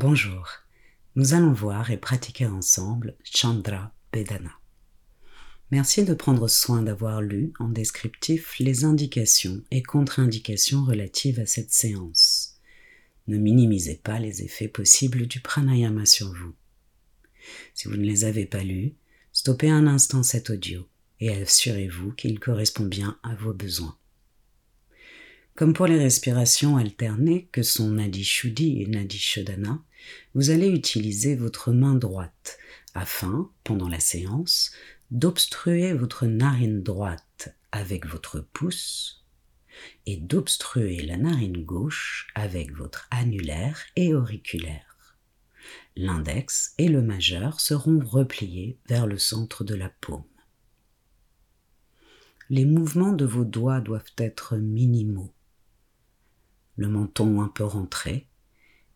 Bonjour, nous allons voir et pratiquer ensemble Chandra Bedana. Merci de prendre soin d'avoir lu en descriptif les indications et contre-indications relatives à cette séance. Ne minimisez pas les effets possibles du pranayama sur vous. Si vous ne les avez pas lus, stoppez un instant cet audio et assurez-vous qu'il correspond bien à vos besoins. Comme pour les respirations alternées que sont Nadi Shuddhi et Nadi Shodhana, vous allez utiliser votre main droite afin, pendant la séance, d'obstruer votre narine droite avec votre pouce et d'obstruer la narine gauche avec votre annulaire et auriculaire. L'index et le majeur seront repliés vers le centre de la paume. Les mouvements de vos doigts doivent être minimaux le menton un peu rentré,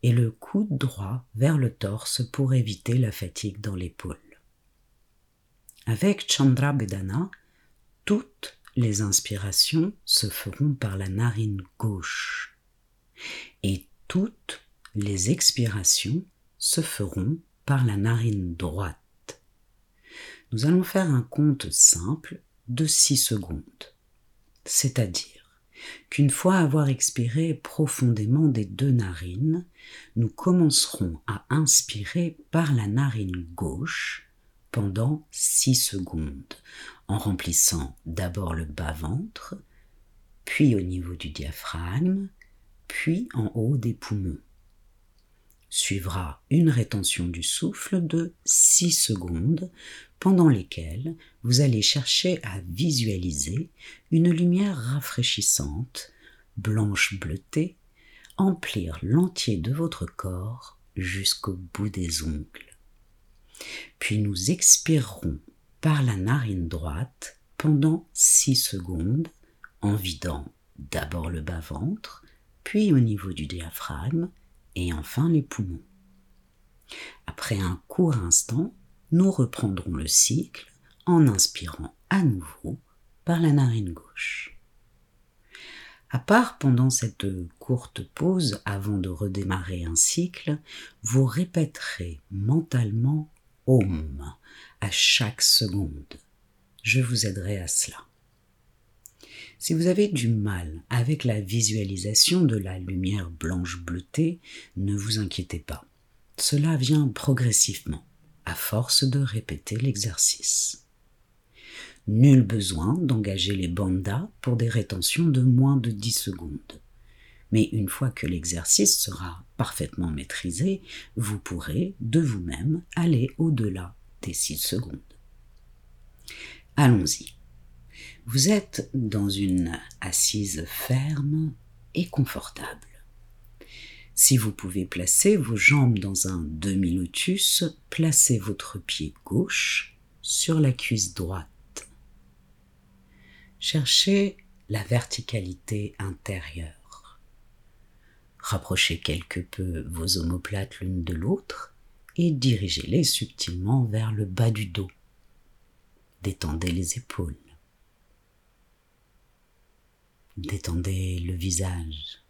et le coude droit vers le torse pour éviter la fatigue dans l'épaule. Avec Chandra Bedana, toutes les inspirations se feront par la narine gauche et toutes les expirations se feront par la narine droite. Nous allons faire un compte simple de 6 secondes, c'est-à-dire qu'une fois avoir expiré profondément des deux narines, nous commencerons à inspirer par la narine gauche pendant 6 secondes, en remplissant d'abord le bas-ventre, puis au niveau du diaphragme, puis en haut des poumons. Suivra une rétention du souffle de 6 secondes pendant lesquelles vous allez chercher à visualiser une lumière rafraîchissante, blanche bleutée, emplir l'entier de votre corps jusqu'au bout des ongles. Puis nous expirerons par la narine droite pendant 6 secondes en vidant d'abord le bas-ventre, puis au niveau du diaphragme et enfin les poumons. Après un court instant, nous reprendrons le cycle en inspirant à nouveau par la narine gauche. À part pendant cette courte pause avant de redémarrer un cycle, vous répéterez mentalement Om à chaque seconde. Je vous aiderai à cela. Si vous avez du mal avec la visualisation de la lumière blanche bleutée, ne vous inquiétez pas. Cela vient progressivement à force de répéter l'exercice. Nul besoin d'engager les bandas pour des rétentions de moins de 10 secondes. Mais une fois que l'exercice sera parfaitement maîtrisé, vous pourrez de vous-même aller au-delà des 6 secondes. Allons-y. Vous êtes dans une assise ferme et confortable. Si vous pouvez placer vos jambes dans un demi-lotus, placez votre pied gauche sur la cuisse droite. Cherchez la verticalité intérieure. Rapprochez quelque peu vos omoplates l'une de l'autre et dirigez-les subtilement vers le bas du dos. Détendez les épaules. Détendez le visage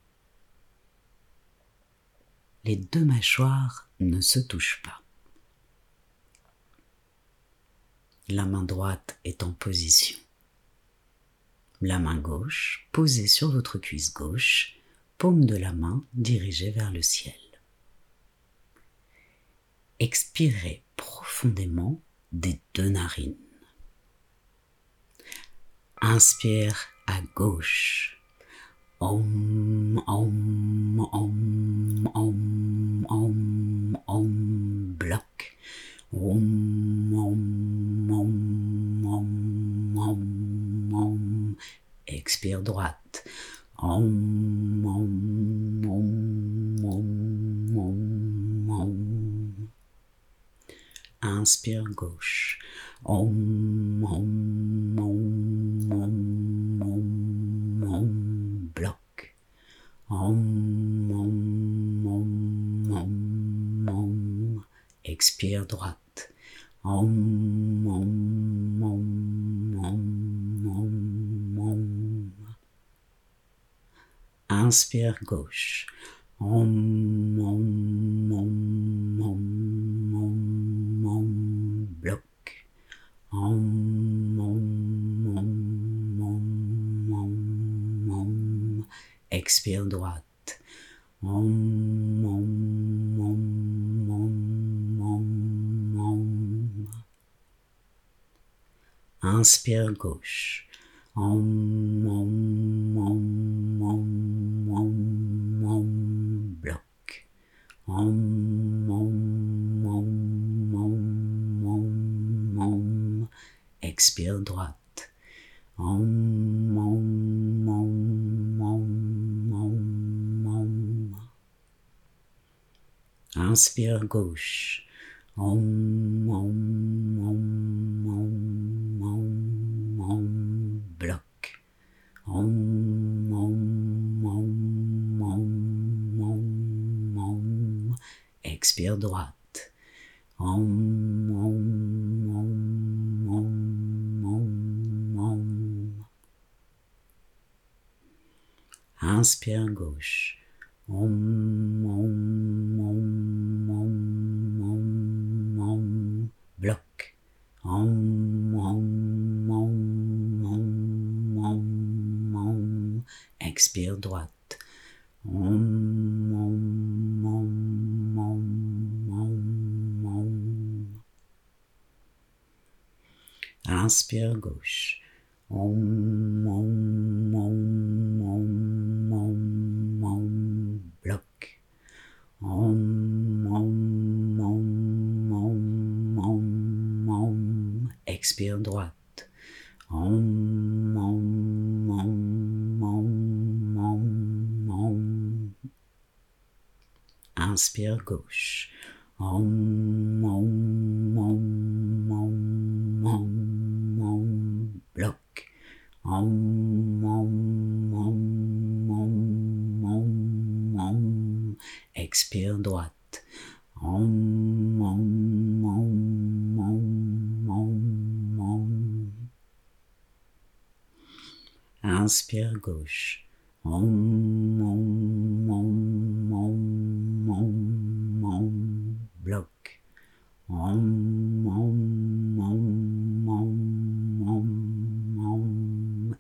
les deux mâchoires ne se touchent pas. La main droite est en position. La main gauche posée sur votre cuisse gauche, paume de la main dirigée vers le ciel. Expirez profondément des deux narines. Inspire à gauche. Om, om, om, om, om, om, bloc. Om, om, om, om, om. Expire droite. Om, om, om, om, om. Inspire gauche. Om, expire droite. Om, om, om, Inspire gauche. Om. Bloc. Om. Expire droite. Om, om, om. Inspire gauche. Om. Bloc. Om. Expire droite. Om. Inspire gauche. Om, Droite. Om, om, om. Inspire gauche. Bloc. Expire droite. Inspire gauche. Om, om, om, om, om, om. Bloc. Om, om, om, om, om, om. Expire droite. Om, om, om, om, om, om. Inspire gauche. Om, om, om, om, om, om. Bloc. Om, om, om, om, om, om. Expire droite. Inspire gauche. Bloc.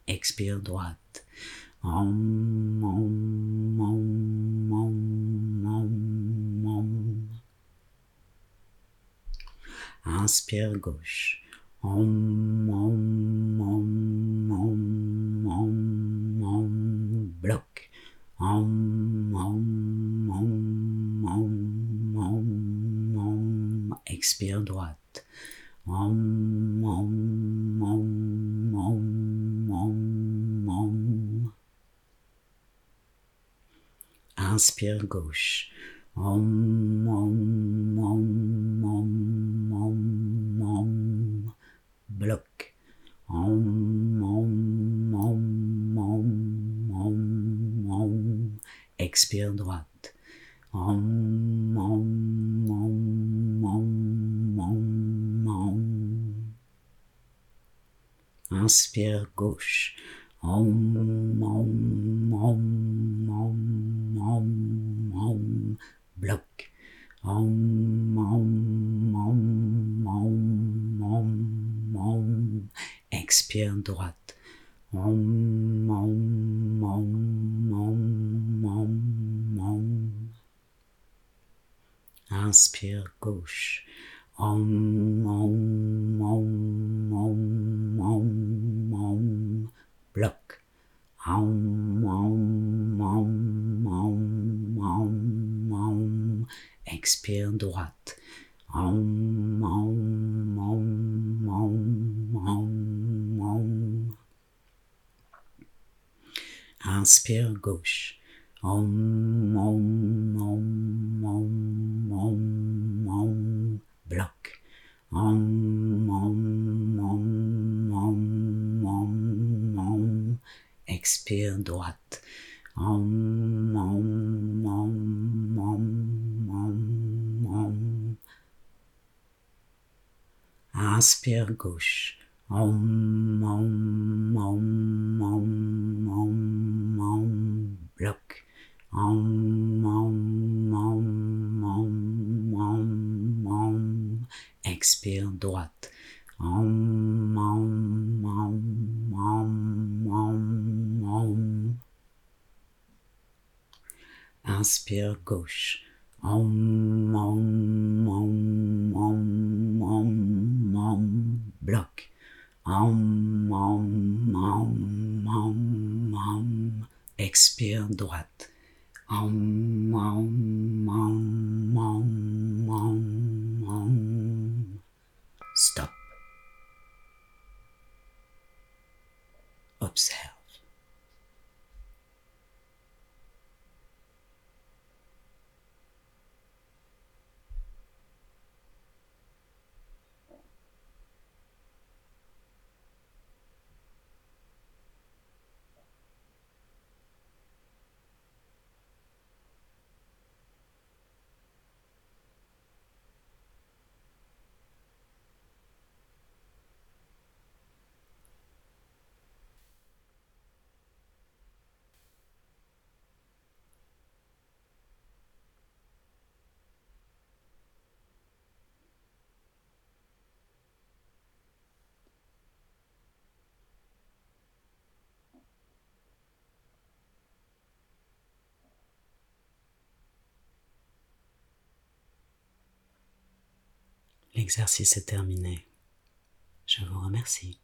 Expire droite. Om, om, om. Inspire gauche. Bloc. Expire droite. Inspire gauche. Bloc. Expire droite. Inspire gauche. Om, om, om, om, om, om. Bloc. Om, om, om, om, om, om. Expire droite. Om, om, om, om, om, om. Inspire gauche. Om, Bloc. Om, om, om. Expire droite. Inspire gauche. Bloc. Expire droite. Om, om, om. Inspire gauche. Bloc. Expire droite. Om. Inspire gauche. Om, om, om, om, om, om. Bloc. Om, om, om, om, om. Expire droite. Om, om, om, om, om, L'exercice est terminé. Je vous remercie.